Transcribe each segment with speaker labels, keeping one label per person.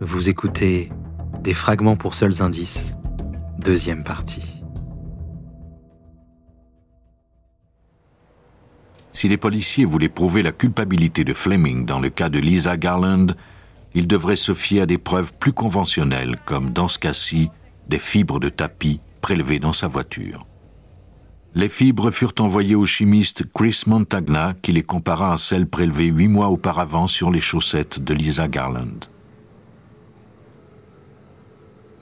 Speaker 1: Vous écoutez Des fragments pour seuls indices, deuxième partie.
Speaker 2: Si les policiers voulaient prouver la culpabilité de Fleming dans le cas de Lisa Garland, ils devraient se fier à des preuves plus conventionnelles, comme dans ce cas-ci, des fibres de tapis prélevées dans sa voiture. Les fibres furent envoyées au chimiste Chris Montagna, qui les compara à celles prélevées huit mois auparavant sur les chaussettes de Lisa Garland.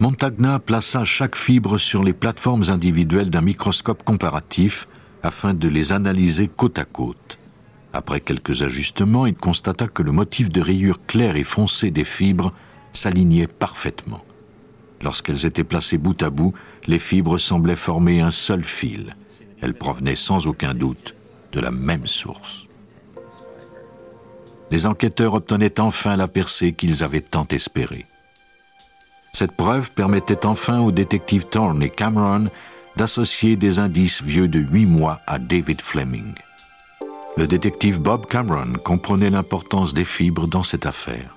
Speaker 2: Montagna plaça chaque fibre sur les plateformes individuelles d'un microscope comparatif afin de les analyser côte à côte. Après quelques ajustements, il constata que le motif de rayures claires et foncées des fibres s'alignait parfaitement. Lorsqu'elles étaient placées bout à bout, les fibres semblaient former un seul fil. Elles provenaient sans aucun doute de la même source. Les enquêteurs obtenaient enfin la percée qu'ils avaient tant espérée. Cette preuve permettait enfin aux détectives Thorne et Cameron d'associer des indices vieux de huit mois à David Fleming. Le détective Bob Cameron comprenait l'importance des fibres dans cette affaire.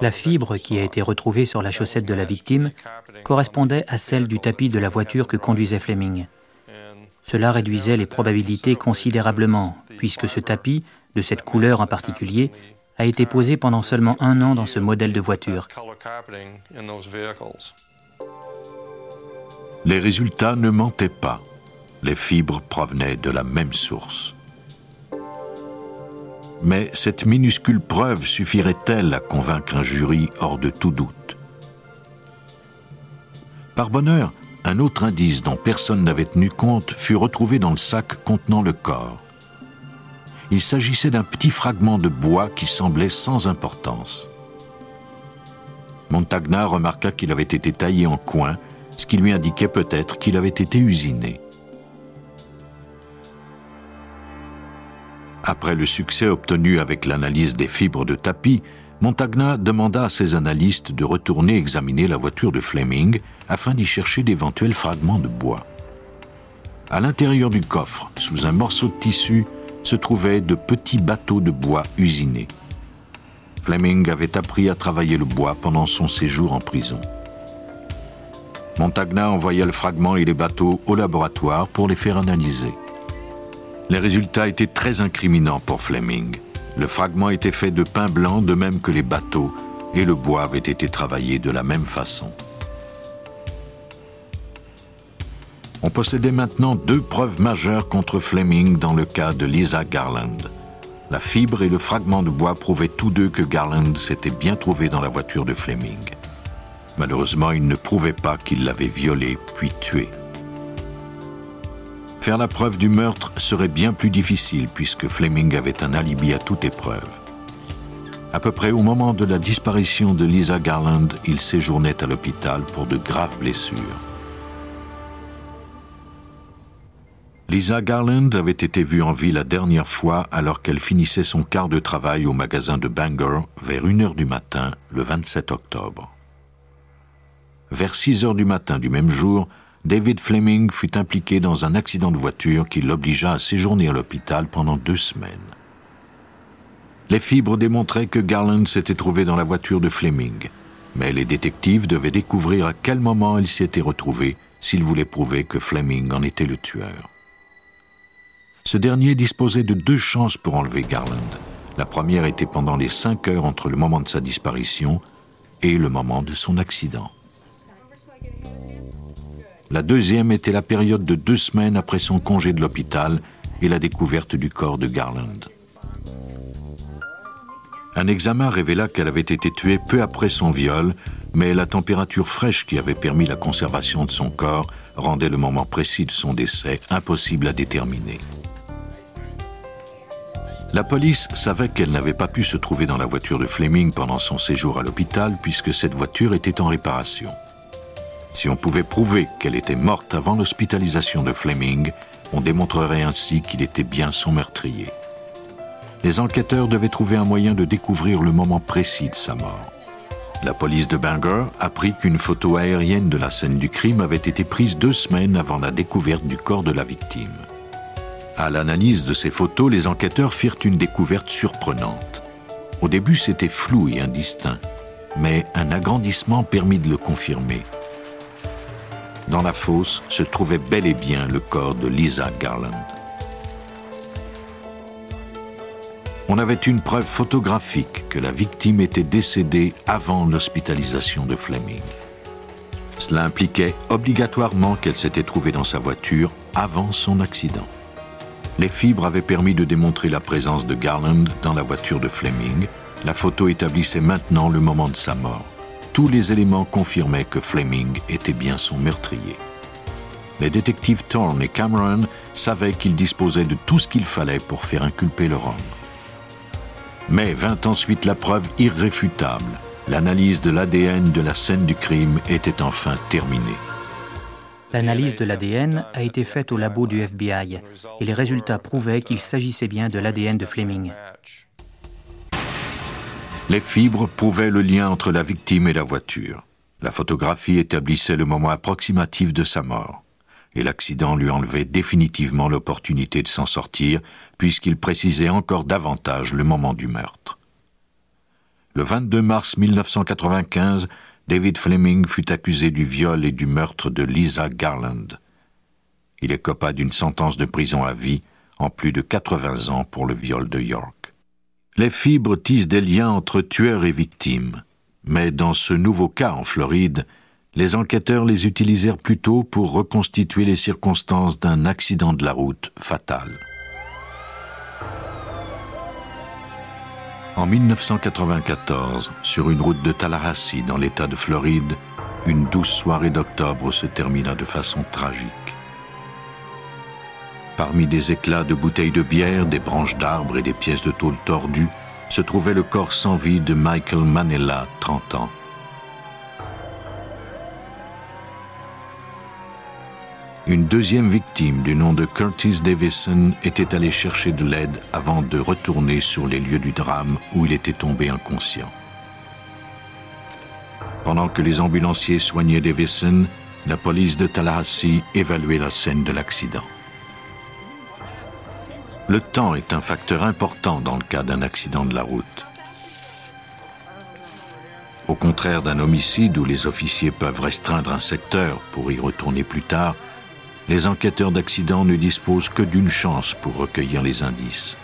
Speaker 3: La fibre qui a été retrouvée sur la chaussette de la victime correspondait à celle du tapis de la voiture que conduisait Fleming. Cela réduisait les probabilités considérablement, puisque ce tapis, de cette couleur en particulier, a été posé pendant seulement un an dans ce modèle de voiture.
Speaker 2: Les résultats ne mentaient pas. Les fibres provenaient de la même source. Mais cette minuscule preuve suffirait-elle à convaincre un jury hors de tout doute? Par bonheur, un autre indice dont personne n'avait tenu compte fut retrouvé dans le sac contenant le corps il s'agissait d'un petit fragment de bois qui semblait sans importance. Montagna remarqua qu'il avait été taillé en coin, ce qui lui indiquait peut-être qu'il avait été usiné. Après le succès obtenu avec l'analyse des fibres de tapis, Montagna demanda à ses analystes de retourner examiner la voiture de Fleming afin d'y chercher d'éventuels fragments de bois. À l'intérieur du coffre, sous un morceau de tissu, se trouvaient de petits bateaux de bois usinés. Fleming avait appris à travailler le bois pendant son séjour en prison. Montagna envoya le fragment et les bateaux au laboratoire pour les faire analyser. Les résultats étaient très incriminants pour Fleming. Le fragment était fait de pain blanc de même que les bateaux et le bois avait été travaillé de la même façon. On possédait maintenant deux preuves majeures contre Fleming dans le cas de Lisa Garland. La fibre et le fragment de bois prouvaient tous deux que Garland s'était bien trouvé dans la voiture de Fleming. Malheureusement, ils ne prouvaient pas qu'il l'avait violée puis tuée. Faire la preuve du meurtre serait bien plus difficile puisque Fleming avait un alibi à toute épreuve. À peu près au moment de la disparition de Lisa Garland, il séjournait à l'hôpital pour de graves blessures. Lisa Garland avait été vue en vie la dernière fois alors qu'elle finissait son quart de travail au magasin de Bangor vers 1h du matin le 27 octobre. Vers 6 heures du matin du même jour, David Fleming fut impliqué dans un accident de voiture qui l'obligea à séjourner à l'hôpital pendant deux semaines. Les fibres démontraient que Garland s'était trouvé dans la voiture de Fleming, mais les détectives devaient découvrir à quel moment il s'y était retrouvé s'ils voulaient prouver que Fleming en était le tueur. Ce dernier disposait de deux chances pour enlever Garland. La première était pendant les cinq heures entre le moment de sa disparition et le moment de son accident. La deuxième était la période de deux semaines après son congé de l'hôpital et la découverte du corps de Garland. Un examen révéla qu'elle avait été tuée peu après son viol, mais la température fraîche qui avait permis la conservation de son corps rendait le moment précis de son décès impossible à déterminer. La police savait qu'elle n'avait pas pu se trouver dans la voiture de Fleming pendant son séjour à l'hôpital puisque cette voiture était en réparation. Si on pouvait prouver qu'elle était morte avant l'hospitalisation de Fleming, on démontrerait ainsi qu'il était bien son meurtrier. Les enquêteurs devaient trouver un moyen de découvrir le moment précis de sa mort. La police de Bangor apprit qu'une photo aérienne de la scène du crime avait été prise deux semaines avant la découverte du corps de la victime. À l'analyse de ces photos, les enquêteurs firent une découverte surprenante. Au début, c'était flou et indistinct, mais un agrandissement permit de le confirmer. Dans la fosse se trouvait bel et bien le corps de Lisa Garland. On avait une preuve photographique que la victime était décédée avant l'hospitalisation de Fleming. Cela impliquait obligatoirement qu'elle s'était trouvée dans sa voiture avant son accident. Les fibres avaient permis de démontrer la présence de Garland dans la voiture de Fleming. La photo établissait maintenant le moment de sa mort. Tous les éléments confirmaient que Fleming était bien son meurtrier. Les détectives Thorne et Cameron savaient qu'ils disposaient de tout ce qu'il fallait pour faire inculper leur homme. Mais vint ensuite la preuve irréfutable. L'analyse de l'ADN de la scène du crime était enfin terminée.
Speaker 3: L'analyse de l'ADN a été faite au labo du FBI et les résultats prouvaient qu'il s'agissait bien de l'ADN de Fleming.
Speaker 2: Les fibres prouvaient le lien entre la victime et la voiture. La photographie établissait le moment approximatif de sa mort. Et l'accident lui enlevait définitivement l'opportunité de s'en sortir, puisqu'il précisait encore davantage le moment du meurtre. Le 22 mars 1995, David Fleming fut accusé du viol et du meurtre de Lisa Garland. Il écopa d'une sentence de prison à vie en plus de 80 ans pour le viol de York. Les fibres tissent des liens entre tueurs et victimes, mais dans ce nouveau cas en Floride, les enquêteurs les utilisèrent plutôt pour reconstituer les circonstances d'un accident de la route fatal. En 1994, sur une route de Tallahassee dans l'État de Floride, une douce soirée d'octobre se termina de façon tragique. Parmi des éclats de bouteilles de bière, des branches d'arbres et des pièces de tôle tordues, se trouvait le corps sans vie de Michael Manella, 30 ans. Une deuxième victime du nom de Curtis Davison était allée chercher de l'aide avant de retourner sur les lieux du drame où il était tombé inconscient. Pendant que les ambulanciers soignaient Davison, la police de Tallahassee évaluait la scène de l'accident. Le temps est un facteur important dans le cas d'un accident de la route. Au contraire d'un homicide où les officiers peuvent restreindre un secteur pour y retourner plus tard, les enquêteurs d'accident ne disposent que d'une chance pour recueillir les indices.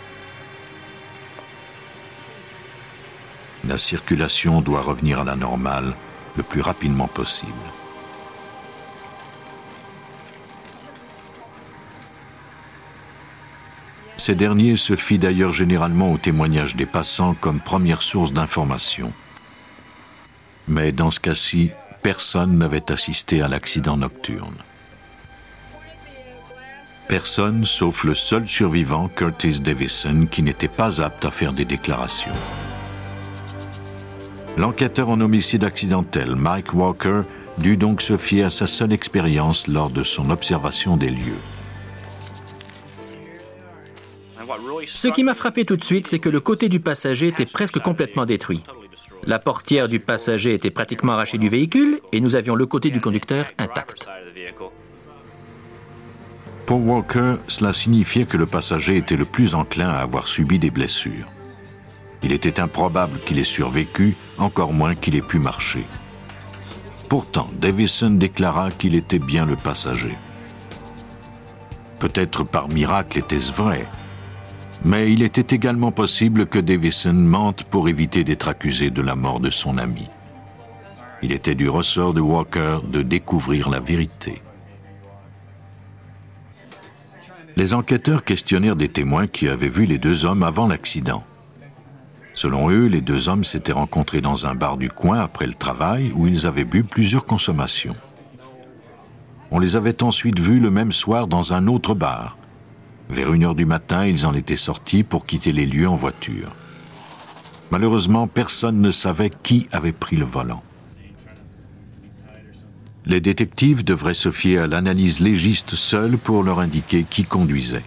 Speaker 2: La circulation doit revenir à la normale le plus rapidement possible. Ces derniers se fient d'ailleurs généralement au témoignage des passants comme première source d'information. Mais dans ce cas-ci, personne n'avait assisté à l'accident nocturne. Personne sauf le seul survivant, Curtis Davison, qui n'était pas apte à faire des déclarations. L'enquêteur en homicide accidentel, Mike Walker, dut donc se fier à sa seule expérience lors de son observation des lieux.
Speaker 4: Ce qui m'a frappé tout de suite, c'est que le côté du passager était presque complètement détruit. La portière du passager était pratiquement arrachée du véhicule et nous avions le côté du conducteur intact.
Speaker 2: Pour Walker, cela signifiait que le passager était le plus enclin à avoir subi des blessures. Il était improbable qu'il ait survécu, encore moins qu'il ait pu marcher. Pourtant, Davison déclara qu'il était bien le passager. Peut-être par miracle était-ce vrai, mais il était également possible que Davison mente pour éviter d'être accusé de la mort de son ami. Il était du ressort de Walker de découvrir la vérité. Les enquêteurs questionnèrent des témoins qui avaient vu les deux hommes avant l'accident. Selon eux, les deux hommes s'étaient rencontrés dans un bar du coin après le travail où ils avaient bu plusieurs consommations. On les avait ensuite vus le même soir dans un autre bar. Vers une heure du matin, ils en étaient sortis pour quitter les lieux en voiture. Malheureusement, personne ne savait qui avait pris le volant. Les détectives devraient se fier à l'analyse légiste seule pour leur indiquer qui conduisait.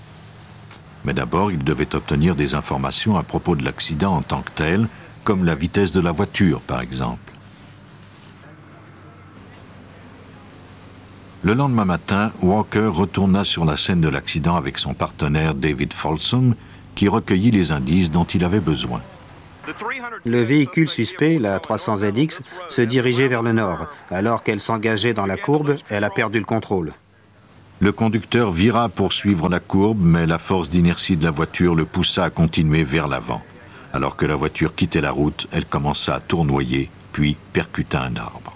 Speaker 2: Mais d'abord, ils devaient obtenir des informations à propos de l'accident en tant que tel, comme la vitesse de la voiture, par exemple. Le lendemain matin, Walker retourna sur la scène de l'accident avec son partenaire David Folsom, qui recueillit les indices dont il avait besoin.
Speaker 5: Le véhicule suspect, la 300ZX, se dirigeait vers le nord. Alors qu'elle s'engageait dans la courbe, elle a perdu le contrôle.
Speaker 2: Le conducteur vira pour suivre la courbe, mais la force d'inertie de la voiture le poussa à continuer vers l'avant. Alors que la voiture quittait la route, elle commença à tournoyer, puis percuta un arbre.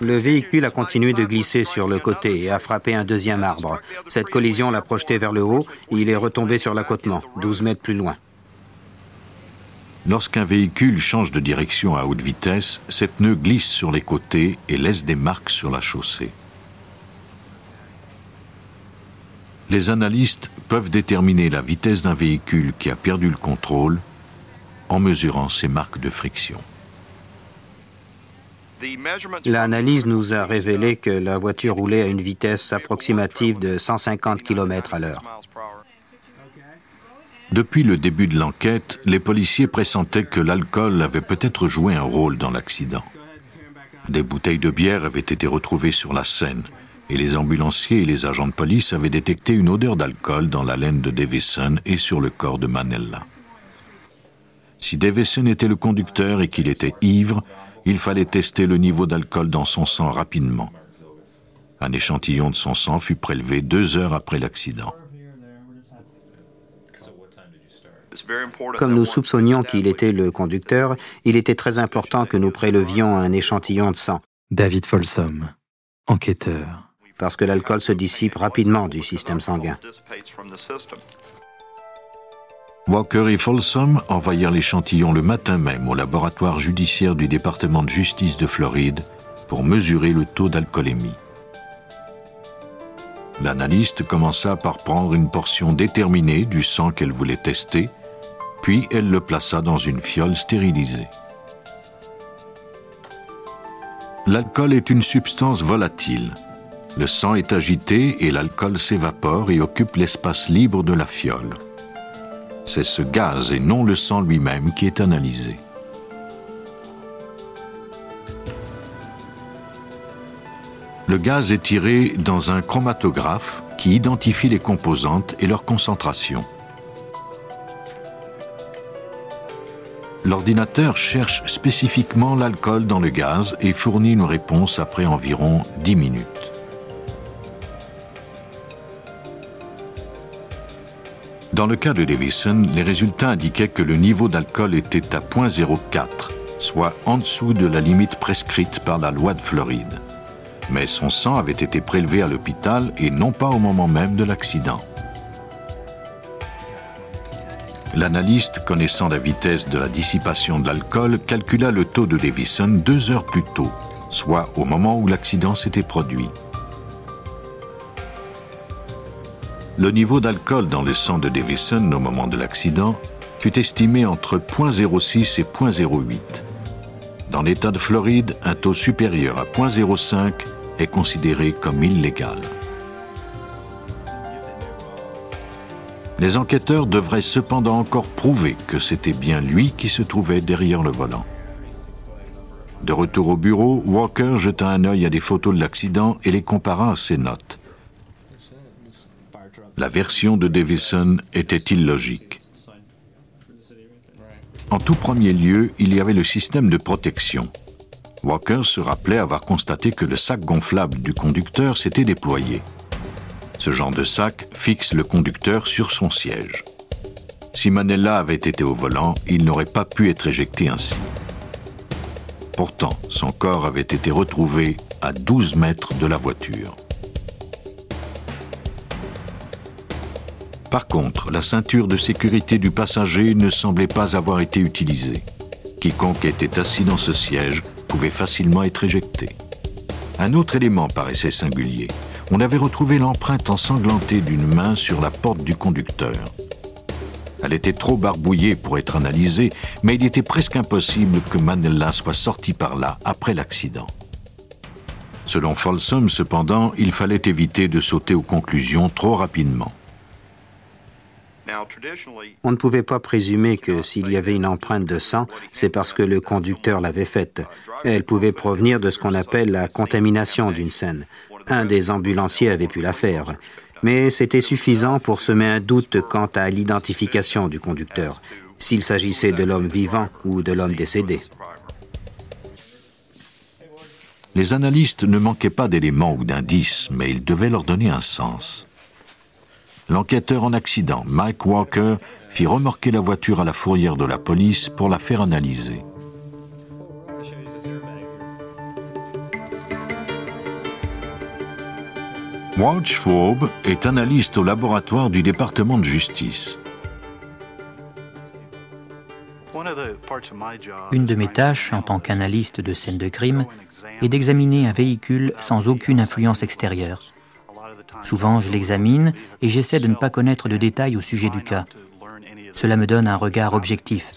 Speaker 5: Le véhicule a continué de glisser sur le côté et a frappé un deuxième arbre. Cette collision l'a projeté vers le haut et il est retombé sur l'accotement, 12 mètres plus loin.
Speaker 2: Lorsqu'un véhicule change de direction à haute vitesse, ses pneus glissent sur les côtés et laissent des marques sur la chaussée. Les analystes peuvent déterminer la vitesse d'un véhicule qui a perdu le contrôle en mesurant ses marques de friction.
Speaker 5: L'analyse nous a révélé que la voiture roulait à une vitesse approximative de 150 km à l'heure.
Speaker 2: Depuis le début de l'enquête, les policiers pressentaient que l'alcool avait peut-être joué un rôle dans l'accident. Des bouteilles de bière avaient été retrouvées sur la scène et les ambulanciers et les agents de police avaient détecté une odeur d'alcool dans la laine de Davison et sur le corps de Manella. Si Davison était le conducteur et qu'il était ivre, il fallait tester le niveau d'alcool dans son sang rapidement. Un échantillon de son sang fut prélevé deux heures après l'accident.
Speaker 5: Comme nous soupçonnions qu'il était le conducteur, il était très important que nous prélevions un échantillon de sang.
Speaker 1: David Folsom, enquêteur
Speaker 5: parce que l'alcool se dissipe rapidement du système sanguin.
Speaker 2: Walker et Folsom envoyèrent l'échantillon le matin même au laboratoire judiciaire du département de justice de Floride pour mesurer le taux d'alcoolémie. L'analyste commença par prendre une portion déterminée du sang qu'elle voulait tester, puis elle le plaça dans une fiole stérilisée. L'alcool est une substance volatile. Le sang est agité et l'alcool s'évapore et occupe l'espace libre de la fiole. C'est ce gaz et non le sang lui-même qui est analysé. Le gaz est tiré dans un chromatographe qui identifie les composantes et leur concentration. L'ordinateur cherche spécifiquement l'alcool dans le gaz et fournit une réponse après environ 10 minutes. Dans le cas de Davison, les résultats indiquaient que le niveau d'alcool était à 0.04, soit en dessous de la limite prescrite par la loi de Floride. Mais son sang avait été prélevé à l'hôpital et non pas au moment même de l'accident. L'analyste, connaissant la vitesse de la dissipation de l'alcool, calcula le taux de Davison deux heures plus tôt, soit au moment où l'accident s'était produit. Le niveau d'alcool dans le sang de Davison au moment de l'accident fut estimé entre 0.06 et 0.08. Dans l'État de Floride, un taux supérieur à 0.05 est considéré comme illégal. Les enquêteurs devraient cependant encore prouver que c'était bien lui qui se trouvait derrière le volant. De retour au bureau, Walker jeta un œil à des photos de l'accident et les compara à ses notes la version de Davison était illogique. En tout premier lieu, il y avait le système de protection. Walker se rappelait avoir constaté que le sac gonflable du conducteur s'était déployé. Ce genre de sac fixe le conducteur sur son siège. Si Manella avait été au volant, il n'aurait pas pu être éjecté ainsi. Pourtant, son corps avait été retrouvé à 12 mètres de la voiture. Par contre, la ceinture de sécurité du passager ne semblait pas avoir été utilisée. Quiconque était assis dans ce siège pouvait facilement être éjecté. Un autre élément paraissait singulier. On avait retrouvé l'empreinte ensanglantée d'une main sur la porte du conducteur. Elle était trop barbouillée pour être analysée, mais il était presque impossible que Manella soit sorti par là après l'accident. Selon Folsom, cependant, il fallait éviter de sauter aux conclusions trop rapidement.
Speaker 5: On ne pouvait pas présumer que s'il y avait une empreinte de sang, c'est parce que le conducteur l'avait faite. Elle pouvait provenir de ce qu'on appelle la contamination d'une scène. Un des ambulanciers avait pu la faire. Mais c'était suffisant pour semer un doute quant à l'identification du conducteur. s'il s'agissait de l'homme vivant ou de l'homme décédé.
Speaker 2: Les analystes ne manquaient pas d'éléments ou d'indices, mais ils devaient leur donner un sens. L'enquêteur en accident, Mike Walker, fit remorquer la voiture à la fourrière de la police pour la faire analyser. Walt Schwab est analyste au laboratoire du département de justice.
Speaker 3: Une de mes tâches en tant qu'analyste de scène de crime est d'examiner un véhicule sans aucune influence extérieure. Souvent, je l'examine et j'essaie de ne pas connaître de détails au sujet du cas. Cela me donne un regard objectif.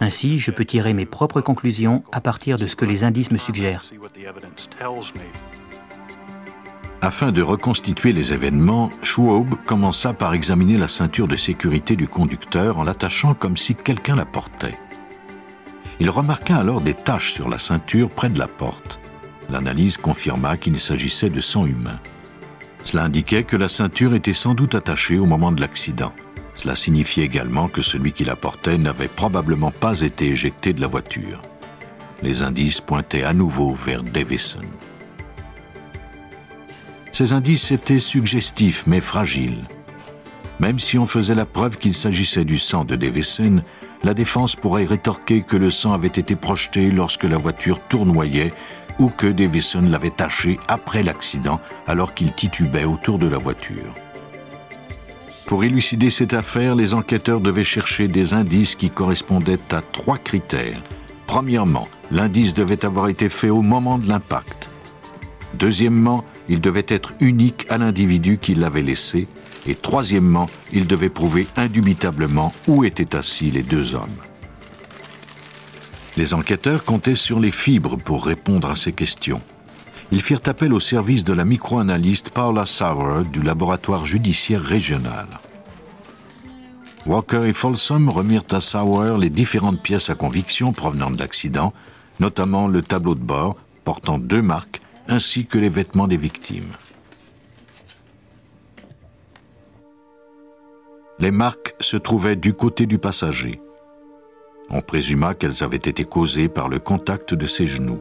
Speaker 3: Ainsi, je peux tirer mes propres conclusions à partir de ce que les indices me suggèrent.
Speaker 2: Afin de reconstituer les événements, Schwab commença par examiner la ceinture de sécurité du conducteur en l'attachant comme si quelqu'un la portait. Il remarqua alors des taches sur la ceinture près de la porte. L'analyse confirma qu'il s'agissait de sang humain. Cela indiquait que la ceinture était sans doute attachée au moment de l'accident. Cela signifiait également que celui qui la portait n'avait probablement pas été éjecté de la voiture. Les indices pointaient à nouveau vers Davison. Ces indices étaient suggestifs mais fragiles. Même si on faisait la preuve qu'il s'agissait du sang de Davison, la défense pourrait rétorquer que le sang avait été projeté lorsque la voiture tournoyait ou que Davison l'avait taché après l'accident alors qu'il titubait autour de la voiture. Pour élucider cette affaire, les enquêteurs devaient chercher des indices qui correspondaient à trois critères. Premièrement, l'indice devait avoir été fait au moment de l'impact. Deuxièmement, il devait être unique à l'individu qui l'avait laissé. Et troisièmement, il devait prouver indubitablement où étaient assis les deux hommes. Les enquêteurs comptaient sur les fibres pour répondre à ces questions. Ils firent appel au service de la microanalyste Paula Sauer du laboratoire judiciaire régional. Walker et Folsom remirent à Sauer les différentes pièces à conviction provenant de l'accident, notamment le tableau de bord portant deux marques ainsi que les vêtements des victimes. Les marques se trouvaient du côté du passager. On présuma qu'elles avaient été causées par le contact de ses genoux.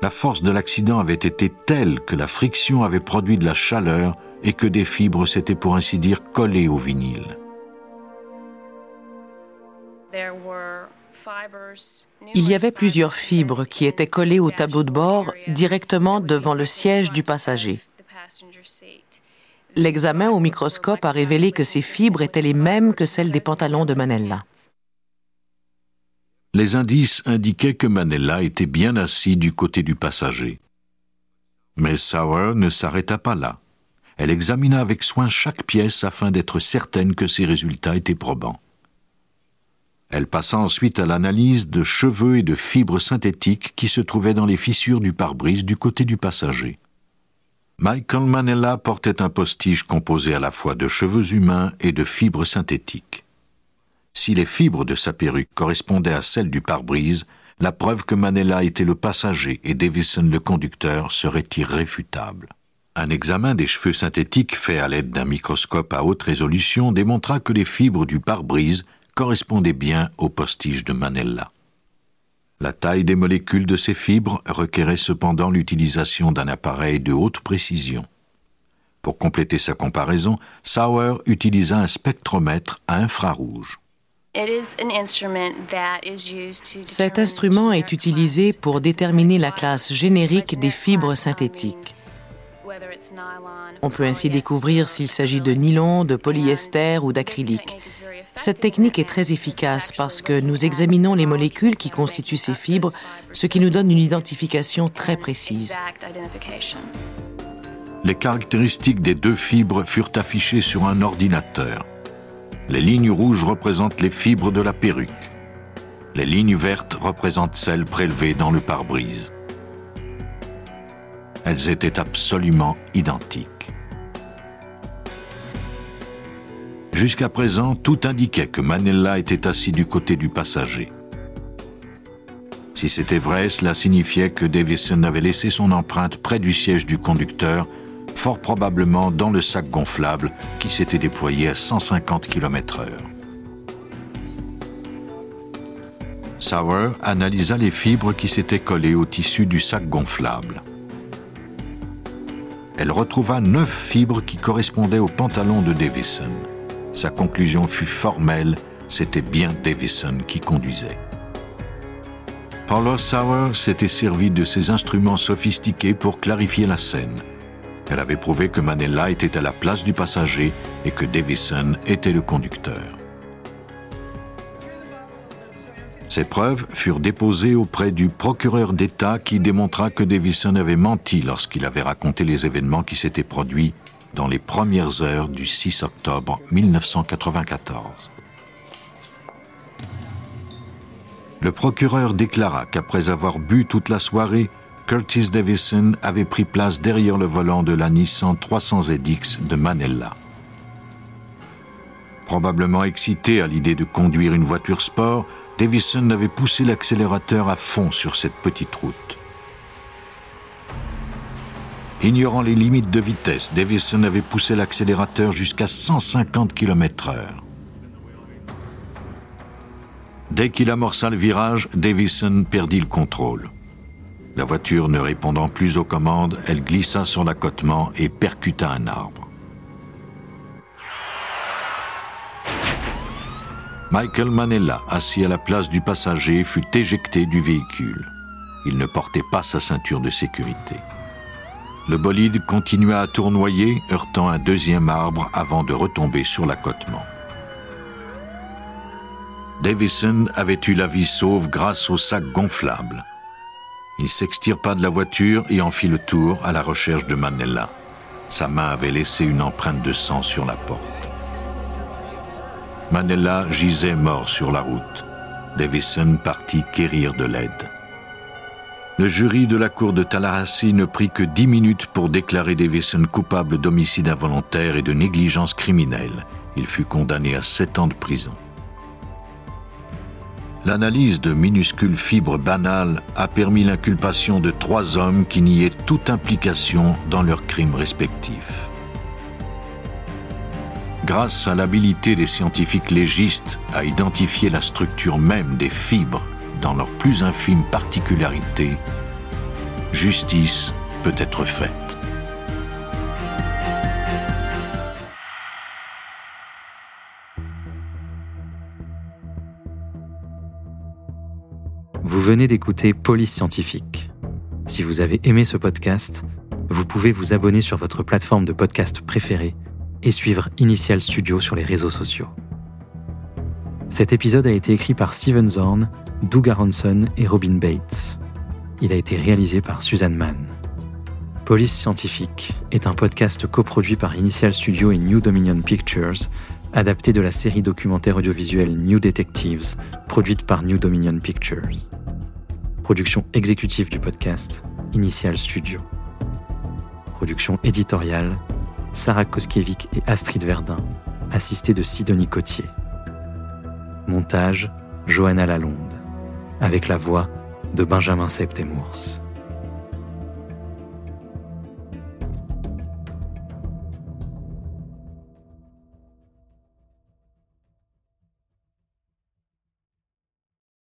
Speaker 2: La force de l'accident avait été telle que la friction avait produit de la chaleur et que des fibres s'étaient pour ainsi dire collées au vinyle.
Speaker 6: Il y avait plusieurs fibres qui étaient collées au tableau de bord directement devant le siège du passager. L'examen au microscope a révélé que ces fibres étaient les mêmes que celles des pantalons de Manella.
Speaker 2: Les indices indiquaient que Manella était bien assis du côté du passager. Mais Sauer ne s'arrêta pas là. Elle examina avec soin chaque pièce afin d'être certaine que ses résultats étaient probants. Elle passa ensuite à l'analyse de cheveux et de fibres synthétiques qui se trouvaient dans les fissures du pare-brise du côté du passager. Michael Manella portait un postiche composé à la fois de cheveux humains et de fibres synthétiques. Si les fibres de sa perruque correspondaient à celles du pare-brise, la preuve que Manella était le passager et Davison le conducteur serait irréfutable. Un examen des cheveux synthétiques fait à l'aide d'un microscope à haute résolution démontra que les fibres du pare-brise correspondait bien au postiche de Manella. La taille des molécules de ces fibres requérait cependant l'utilisation d'un appareil de haute précision. Pour compléter sa comparaison, Sauer utilisa un spectromètre à infrarouge.
Speaker 6: Cet instrument est utilisé pour déterminer la classe générique des fibres synthétiques. On peut ainsi découvrir s'il s'agit de nylon, de polyester ou d'acrylique. Cette technique est très efficace parce que nous examinons les molécules qui constituent ces fibres, ce qui nous donne une identification très précise.
Speaker 2: Les caractéristiques des deux fibres furent affichées sur un ordinateur. Les lignes rouges représentent les fibres de la perruque. Les lignes vertes représentent celles prélevées dans le pare-brise. Elles étaient absolument identiques. Jusqu'à présent, tout indiquait que Manella était assis du côté du passager. Si c'était vrai, cela signifiait que Davison avait laissé son empreinte près du siège du conducteur, fort probablement dans le sac gonflable qui s'était déployé à 150 km/h. Sauer analysa les fibres qui s'étaient collées au tissu du sac gonflable. Elle retrouva neuf fibres qui correspondaient au pantalon de Davison. Sa conclusion fut formelle, c'était bien Davison qui conduisait. Paula Sauer s'était servi de ses instruments sophistiqués pour clarifier la scène. Elle avait prouvé que Manella était à la place du passager et que Davison était le conducteur. Ces preuves furent déposées auprès du procureur d'État qui démontra que Davison avait menti lorsqu'il avait raconté les événements qui s'étaient produits dans les premières heures du 6 octobre 1994. Le procureur déclara qu'après avoir bu toute la soirée, Curtis Davison avait pris place derrière le volant de la Nissan 300 ZX de Manella. Probablement excité à l'idée de conduire une voiture sport, Davison avait poussé l'accélérateur à fond sur cette petite route. Ignorant les limites de vitesse, Davison avait poussé l'accélérateur jusqu'à 150 km/h. Dès qu'il amorça le virage, Davison perdit le contrôle. La voiture ne répondant plus aux commandes, elle glissa sur l'accotement et percuta un arbre. Michael Manella, assis à la place du passager, fut éjecté du véhicule. Il ne portait pas sa ceinture de sécurité. Le bolide continua à tournoyer, heurtant un deuxième arbre avant de retomber sur l'accotement. Davison avait eu la vie sauve grâce au sac gonflable. Il s'extirpa de la voiture et en fit le tour à la recherche de Manella. Sa main avait laissé une empreinte de sang sur la porte. Manella gisait mort sur la route. Davison partit quérir de l'aide. Le jury de la cour de Tallahassee ne prit que dix minutes pour déclarer Davison coupable d'homicide involontaire et de négligence criminelle. Il fut condamné à sept ans de prison. L'analyse de minuscules fibres banales a permis l'inculpation de trois hommes qui niaient toute implication dans leurs crimes respectifs. Grâce à l'habilité des scientifiques légistes à identifier la structure même des fibres dans leurs plus infimes particularités, justice peut être faite.
Speaker 1: Vous venez d'écouter Police Scientifique. Si vous avez aimé ce podcast, vous pouvez vous abonner sur votre plateforme de podcast préférée et suivre Initial Studio sur les réseaux sociaux. Cet épisode a été écrit par Steven Zorn, Doug Aronson et Robin Bates. Il a été réalisé par Suzanne Mann. Police Scientifique est un podcast coproduit par Initial Studio et New Dominion Pictures, adapté de la série documentaire audiovisuelle New Detectives, produite par New Dominion Pictures. Production exécutive du podcast, Initial Studio. Production éditoriale, Sarah Koskiewicz et Astrid Verdun, assistée de Sidonie Cotier. Montage, Johanna Lalonde, avec la voix de Benjamin Septemours.